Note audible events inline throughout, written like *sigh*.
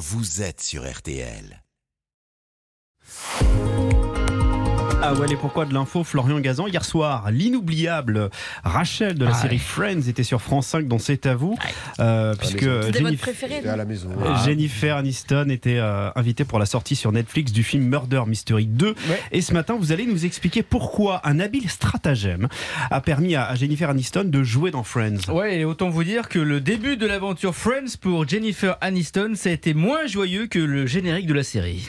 vous êtes sur RTL. Ah ouais, et pourquoi de l'info Florian Gazan Hier soir, l'inoubliable Rachel de la Ah série ouais. Friends était sur France 5 dans C'est à vous, euh, puisque C'était votre Jennifer, à la maison. euh, Jennifer Aniston était euh, invitée pour la sortie sur Netflix du film Murder Mystery 2. Et ce matin, vous allez nous expliquer pourquoi un habile stratagème a permis à, à Jennifer Aniston de jouer dans Friends. Ouais, et autant vous dire que le début de l'aventure Friends pour Jennifer Aniston, ça a été moins joyeux que le générique de la série.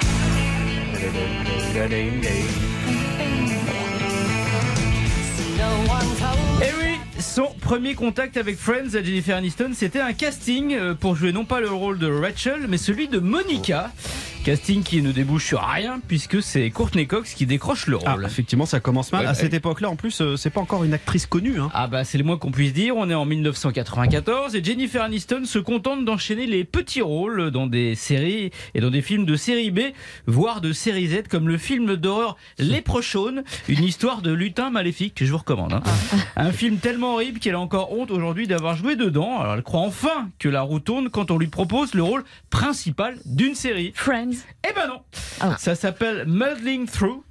Et oui, son premier contact avec Friends à Jennifer Aniston, c'était un casting euh, pour jouer non pas le rôle de Rachel, mais celui de Monica. Casting qui ne débouche sur rien puisque c'est Courtney Cox qui décroche le Ah, rôle. effectivement, ça commence mal. Ouais, à bah cette époque-là, en plus, euh, c'est pas encore une actrice connue. Hein. Ah bah c'est le moins qu'on puisse dire, on est en 1994 et Jennifer Aniston se contente d'enchaîner les petits rôles dans des séries et dans des films de série B, voire de série Z comme le film d'horreur Léprechaune, une histoire de lutin maléfique que je vous recommande. hein. Un film tellement horrible qu'elle a encore honte aujourd'hui d'avoir joué dedans. Alors elle croit enfin que la roue tourne quand on lui propose le rôle principal d'une série. Friends. Eh ben non Ah. Ça s'appelle Muddling Through.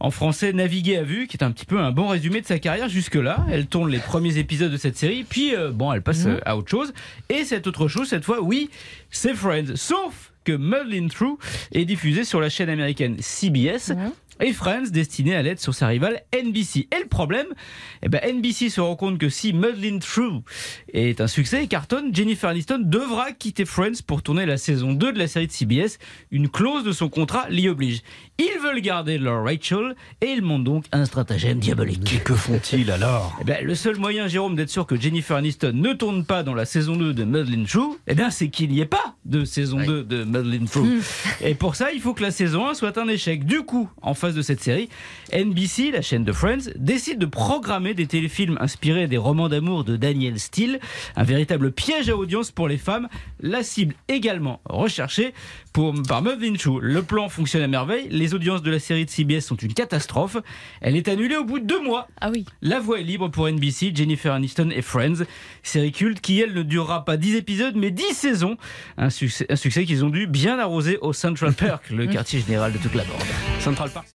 En français, Naviguer à vue, qui est un petit peu un bon résumé de sa carrière jusque-là. Elle tourne les premiers épisodes de cette série, puis euh, bon, elle passe euh, à autre chose. Et cette autre chose, cette fois, oui, c'est Friends. Sauf que Muddling Through est diffusé sur la chaîne américaine CBS. Et Friends destiné à l'aide sur sa rivale NBC. Et le problème, eh ben NBC se rend compte que si Muddling Through est un succès et cartonne, Jennifer Aniston devra quitter Friends pour tourner la saison 2 de la série de CBS. Une clause de son contrat l'y oblige. Ils veulent garder leur Rachel et ils montent donc un stratagème diabolique. Que font-ils alors? Eh ben, le seul moyen, Jérôme, d'être sûr que Jennifer Aniston ne tourne pas dans la saison 2 de Muddling Through, eh bien, c'est qu'il n'y ait pas de saison 2 de Muddling Through. Et pour ça, il faut que la saison 1 soit un échec. Du coup, en face de cette série, NBC, la chaîne de Friends, décide de programmer des téléfilms inspirés des romans d'amour de Daniel Steele, un véritable piège à audience pour les femmes, la cible également recherchée pour, par Muddling Through. Le plan fonctionne à merveille, les audiences de la série de CBS sont une catastrophe, elle est annulée au bout de deux mois. Ah oui. La voie est libre pour NBC, Jennifer Aniston et Friends. Série culte qui, elle, ne durera pas 10 épisodes, mais 10 saisons. Un succès, un succès qu'ils ont dû bien arroser au Central Park, le *laughs* quartier général de toute la bande. Central Park